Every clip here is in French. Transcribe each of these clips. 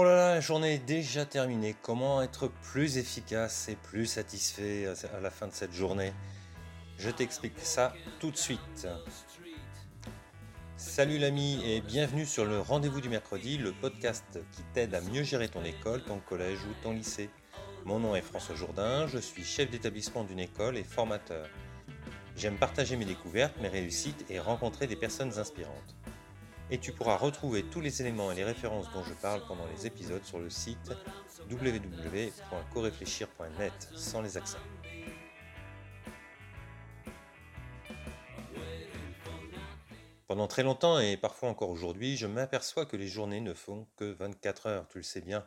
Oh là là, la journée est déjà terminée. Comment être plus efficace et plus satisfait à la fin de cette journée? Je t'explique ça tout de suite. Salut l'ami et bienvenue sur le rendez-vous du mercredi, le podcast qui t'aide à mieux gérer ton école, ton collège ou ton lycée. Mon nom est François Jourdain, je suis chef d'établissement d'une école et formateur. J'aime partager mes découvertes, mes réussites et rencontrer des personnes inspirantes et tu pourras retrouver tous les éléments et les références dont je parle pendant les épisodes sur le site www.coréfléchir.net sans les accents. Pendant très longtemps et parfois encore aujourd'hui, je m'aperçois que les journées ne font que 24 heures, tu le sais bien.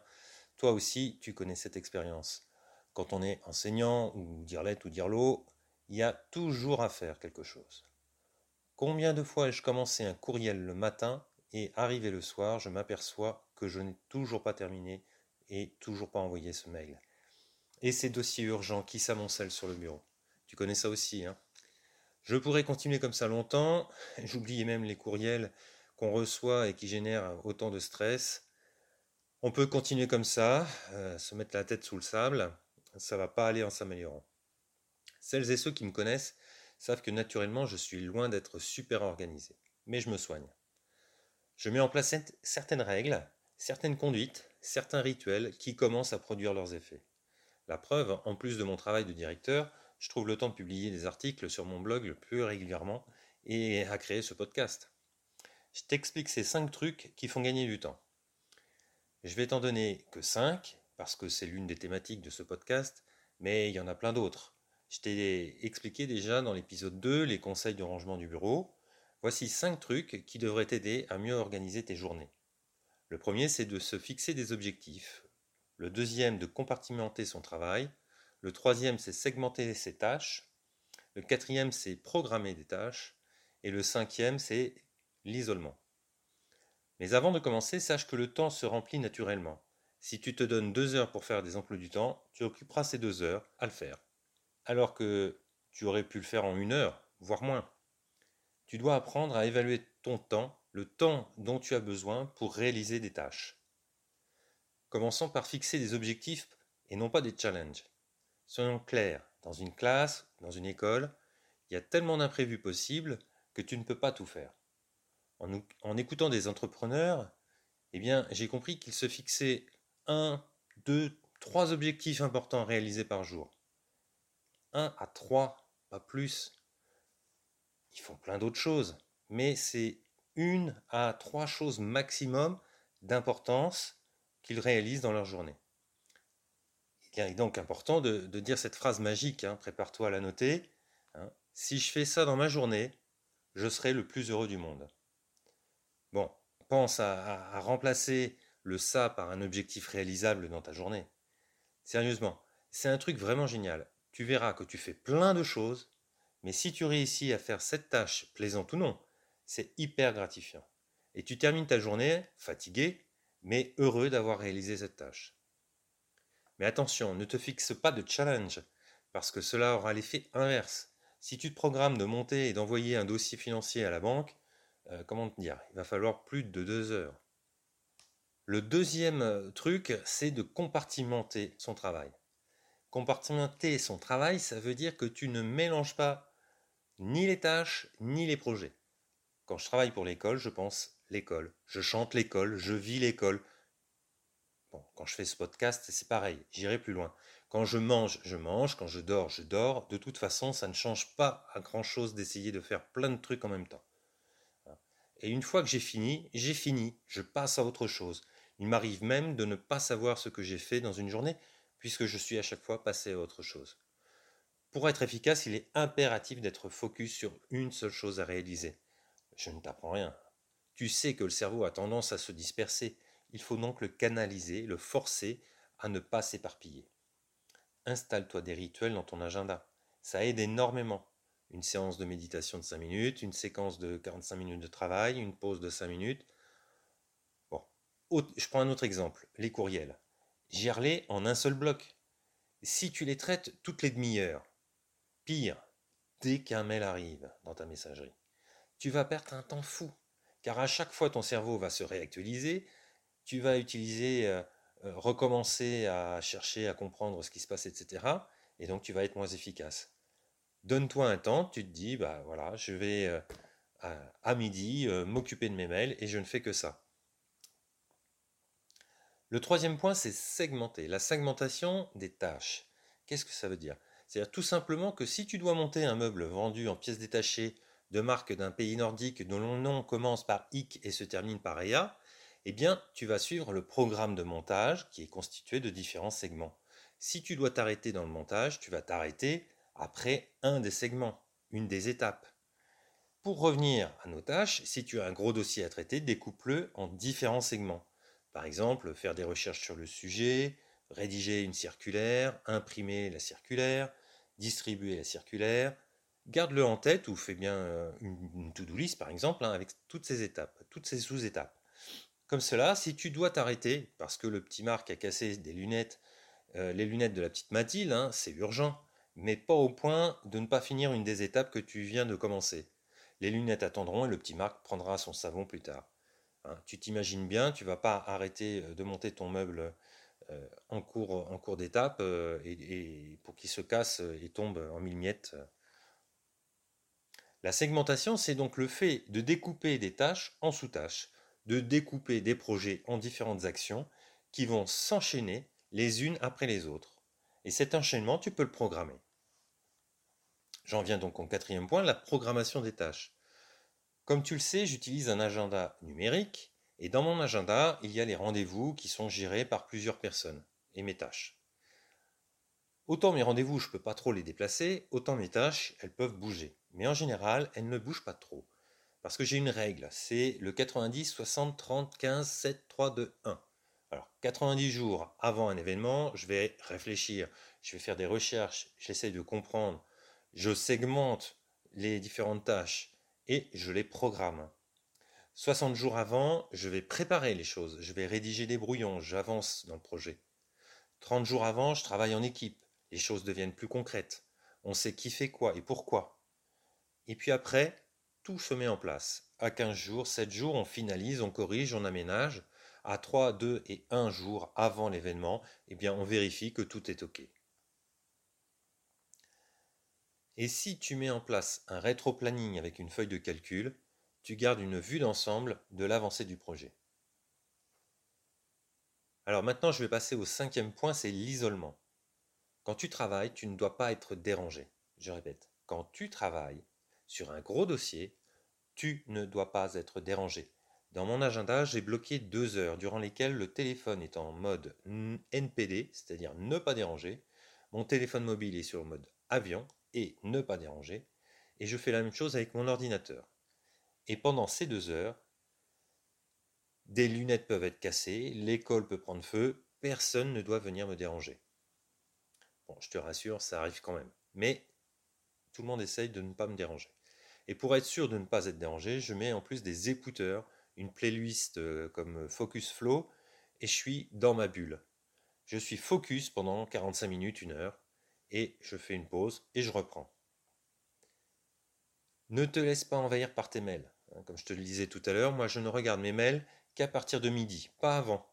Toi aussi, tu connais cette expérience. Quand on est enseignant ou dirlette ou dirlo, il y a toujours à faire quelque chose. Combien de fois ai-je commencé un courriel le matin et arrivé le soir, je m'aperçois que je n'ai toujours pas terminé et toujours pas envoyé ce mail. Et ces dossiers urgents qui s'amoncellent sur le bureau. Tu connais ça aussi, hein Je pourrais continuer comme ça longtemps, j'oubliais même les courriels qu'on reçoit et qui génèrent autant de stress. On peut continuer comme ça, euh, se mettre la tête sous le sable, ça va pas aller en s'améliorant. Celles et ceux qui me connaissent savent que naturellement je suis loin d'être super organisé. Mais je me soigne. Je mets en place certaines règles, certaines conduites, certains rituels qui commencent à produire leurs effets. La preuve, en plus de mon travail de directeur, je trouve le temps de publier des articles sur mon blog le plus régulièrement et à créer ce podcast. Je t'explique ces cinq trucs qui font gagner du temps. Je vais t'en donner que 5 parce que c'est l'une des thématiques de ce podcast, mais il y en a plein d'autres. Je t'ai expliqué déjà dans l'épisode 2 les conseils de rangement du bureau. Voici 5 trucs qui devraient t'aider à mieux organiser tes journées. Le premier, c'est de se fixer des objectifs. Le deuxième, de compartimenter son travail. Le troisième, c'est segmenter ses tâches. Le quatrième, c'est programmer des tâches. Et le cinquième, c'est l'isolement. Mais avant de commencer, sache que le temps se remplit naturellement. Si tu te donnes deux heures pour faire des emplois du temps, tu occuperas ces deux heures à le faire alors que tu aurais pu le faire en une heure, voire moins. Tu dois apprendre à évaluer ton temps, le temps dont tu as besoin pour réaliser des tâches. Commençons par fixer des objectifs et non pas des challenges. Soyons clairs, dans une classe, dans une école, il y a tellement d'imprévus possibles que tu ne peux pas tout faire. En, écoutant des entrepreneurs, eh bien, j'ai compris qu'ils se fixaient un, deux, trois objectifs importants réalisés par jour. 1 à 3, pas plus. Ils font plein d'autres choses, mais c'est une à trois choses maximum d'importance qu'ils réalisent dans leur journée. Il est donc important de, dire cette phrase magique, hein, prépare-toi à la noter. Hein. si je fais ça dans ma journée, je serai le plus heureux du monde. Bon, pense à remplacer le ça par un objectif réalisable dans ta journée. Sérieusement, c'est un truc vraiment génial tu verras que tu fais plein de choses, mais si tu réussis à faire cette tâche, plaisante ou non, c'est hyper gratifiant. Et tu termines ta journée fatigué, mais heureux d'avoir réalisé cette tâche. Mais attention, ne te fixe pas de challenge, parce que cela aura l'effet inverse. Si tu te programmes de monter et d'envoyer un dossier financier à la banque, euh, comment te dire, il va falloir plus de deux heures. Le deuxième euh, truc, c'est de compartimenter son travail. Compartimenter son travail, ça veut dire que tu ne mélanges pas ni les tâches ni les projets. Quand je travaille pour l'école, je pense l'école. Je chante l'école, je vis l'école. Bon, quand je fais ce podcast, c'est pareil, j'irai plus loin. Quand je mange, je mange, quand je dors, je dors. De toute façon, ça ne change pas à grand-chose d'essayer de faire plein de trucs en même temps. Et une fois que j'ai fini, j'ai fini, je passe à autre chose. Il m'arrive même de ne pas savoir ce que j'ai fait dans une journée, puisque je suis à chaque fois passé à autre chose. Pour être efficace, il est impératif d'être focus sur une seule chose à réaliser. Je ne t'apprends rien. Tu sais que le cerveau a tendance à se disperser. Il faut donc le canaliser, le forcer à ne pas s'éparpiller. Installe-toi des rituels dans ton agenda. Ça aide énormément. Une séance de méditation de 5 minutes, une séquence de 45 minutes de travail, une pause de 5 minutes. Bon, je prends un autre exemple, les courriels. Gère-les en un seul bloc. Si tu les traites toutes les demi-heures, pire, dès qu'un mail arrive dans ta messagerie, tu vas perdre un temps fou, car à chaque fois ton cerveau va se réactualiser, tu vas utiliser, euh, euh, recommencer à chercher à comprendre ce qui se passe, etc. Et donc tu vas être moins efficace. Donne-toi un temps, tu te dis, bah voilà, je vais euh, à, midi m'occuper de mes mails et je ne fais que ça. Le troisième point, c'est segmenter. La segmentation des tâches. Qu'est-ce que ça veut dire? C'est-à-dire tout simplement que si tu dois monter un meuble vendu en pièces détachées de marque d'un pays nordique dont le nom commence par IC et se termine par EA, eh bien, tu vas suivre le programme de montage qui est constitué de différents segments. Si tu dois t'arrêter dans le montage, tu vas t'arrêter après un des segments, une des étapes. Pour revenir à nos tâches, si tu as un gros dossier à traiter, découpe-le en différents segments. Par exemple, faire des recherches sur le sujet, rédiger une circulaire, imprimer la circulaire, distribuer la circulaire, garde-le en tête ou fais bien euh, une, to-do list par exemple hein, avec toutes ces étapes, toutes ces sous-étapes. Comme cela, si tu dois t'arrêter parce que le petit Marc a cassé des lunettes, euh, les lunettes de la petite Mathilde, hein, c'est urgent, mais pas au point de ne pas finir une des étapes que tu viens de commencer. Les lunettes attendront et le petit Marc prendra son savon plus tard. Hein, tu t'imagines bien, tu vas pas arrêter euh, de monter ton meuble en cours, en cours d'étape et, pour qu'il se casse et tombe en mille miettes. La segmentation, c'est donc le fait de découper des tâches en sous-tâches, de découper des projets en différentes actions qui vont s'enchaîner les unes après les autres. Et cet enchaînement, tu peux le programmer. J'en viens donc au quatrième point, la programmation des tâches. Comme tu le sais, j'utilise un agenda numérique et dans mon agenda, il y a les rendez-vous qui sont gérés par plusieurs personnes et mes tâches. Autant mes rendez-vous, je ne peux pas trop les déplacer, autant mes tâches, elles peuvent bouger mais en général, elle ne bouge pas trop. Parce que j'ai une règle, c'est le 90, 60, 30, 15, 7, 3, 2, 1. Alors, 90 jours avant un événement, je vais réfléchir, je vais faire des recherches, j'essaie de comprendre, je segmente les différentes tâches et je les programme. 60 jours avant, je vais préparer les choses, je vais rédiger des brouillons, j'avance dans le projet. 30 jours avant, je travaille en équipe, les choses deviennent plus concrètes. On sait qui fait quoi et pourquoi. Et puis après, tout se met en place. À 15 jours, 7 jours, on finalise, on corrige, on aménage. À 3, 2 et 1 jour avant l'événement, eh bien, on vérifie que tout est OK. Et si tu mets en place un rétro-planning avec une feuille de calcul, tu gardes une vue d'ensemble de l'avancée du projet. Alors maintenant, je vais passer au cinquième point, c'est l'isolement. Quand tu travailles, tu ne dois pas être dérangé. Je répète, quand tu travailles, sur un gros dossier, tu ne dois pas être dérangé. Dans mon agenda, j'ai bloqué deux heures durant lesquelles le téléphone est en mode NPD, c'est-à-dire ne pas déranger. Mon téléphone mobile est sur mode avion et ne pas déranger. Et je fais la même chose avec mon ordinateur. Et pendant ces deux heures, des lunettes peuvent être cassées, l'école peut prendre feu, personne ne doit venir me déranger. Bon, je te rassure, ça arrive quand même. Mais tout le monde essaye de ne pas me déranger. Et pour être sûr de ne pas être dérangé, je mets en plus des écouteurs, une playlist euh, comme Focus Flow, et je suis dans ma bulle. Je suis focus pendant 45 minutes, une heure, et je fais une pause et je reprends. Ne te laisse pas envahir par tes mails. Hein, comme je te le disais tout à l'heure, moi je ne regarde mes mails qu'à partir de midi, pas avant.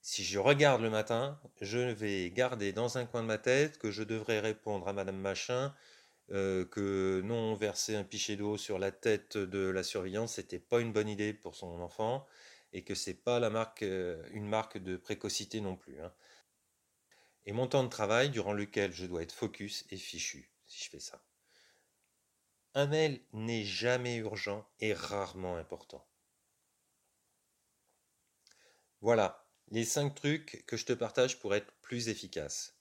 Si je regarde le matin, je vais garder dans un coin de ma tête que je devrais répondre à Madame Machin, euh, que non verser un pichet d'eau sur la tête de la surveillance, c'était pas une bonne idée pour son enfant et que c'est pas euh, une marque de précocité non plus. Hein. Et mon temps de travail durant lequel je dois être focus et fichu si je fais ça. Un mail n'est jamais urgent et rarement important. Voilà les cinq trucs que je te partage pour être plus efficace.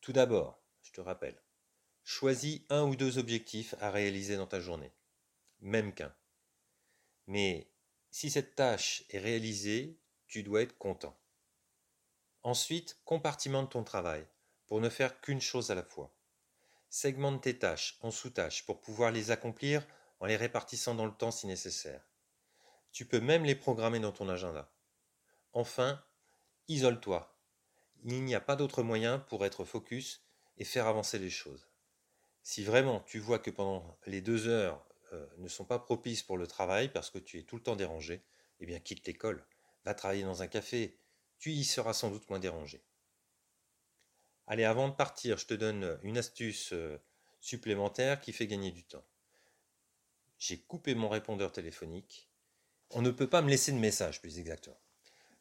Tout d'abord, je te rappelle, Choisis un ou deux objectifs à réaliser dans ta journée, même qu'un. Mais si cette tâche est réalisée, tu dois être content. Ensuite, compartimente ton travail pour ne faire qu'une chose à la fois. Segmente tes tâches en sous-tâches pour pouvoir les accomplir en les répartissant dans le temps si nécessaire. Tu peux même les programmer dans ton agenda. Enfin, isole-toi. Il n'y a pas d'autre moyen pour être focus et faire avancer les choses. Si vraiment tu vois que pendant les deux heures euh, ne sont pas propices pour le travail parce que tu es tout le temps dérangé, eh bien quitte l'école. va travailler dans un café, tu y seras sans doute moins dérangé. Allez, avant de partir, je te donne une astuce euh, supplémentaire qui fait gagner du temps. J'ai coupé mon répondeur téléphonique. On ne peut pas me laisser de message, plus exactement.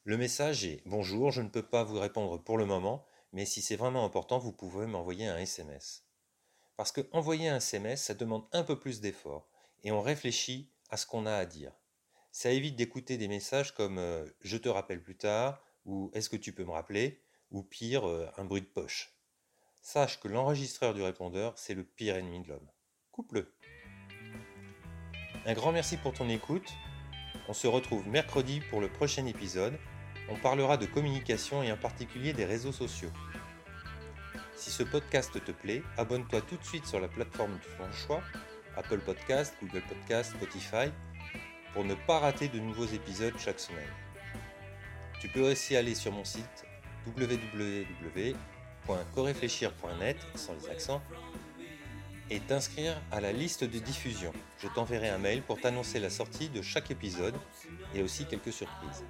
Le message est Bonjour, je ne peux pas vous répondre pour le moment, mais si c'est vraiment important, vous pouvez m'envoyer un SMS. Parce que envoyer un SMS, ça demande un peu plus d'effort, et on réfléchit à ce qu'on a à dire. Ça évite d'écouter des messages comme euh, Je te rappelle plus tard, ou Est-ce que tu peux me rappeler ou pire, euh, un bruit de poche. Sache que l'enregistreur du répondeur, c'est le pire ennemi de l'homme. Coupe-le. Un grand merci pour ton écoute. On se retrouve mercredi pour le prochain épisode. On parlera de communication et en particulier des réseaux sociaux. Si ce podcast te plaît, abonne-toi tout de suite sur la plateforme de ton choix, Apple Podcast, Google Podcast, Spotify, pour ne pas rater de nouveaux épisodes chaque semaine. Tu peux aussi aller sur mon site www.coréfléchir.net sans les accents et t'inscrire à la liste de diffusion. Je t'enverrai un mail pour t'annoncer la sortie de chaque épisode et aussi quelques surprises.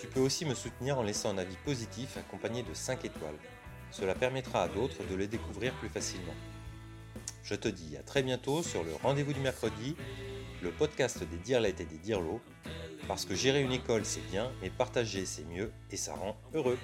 Tu peux aussi me soutenir en laissant un avis positif accompagné de 5 étoiles. Cela permettra à d'autres de le découvrir plus facilement. Je te dis à très bientôt sur le rendez-vous du mercredi, le podcast des Dirlettes et des Dirlots, parce que gérer une école c'est bien, mais partager c'est mieux et ça rend heureux.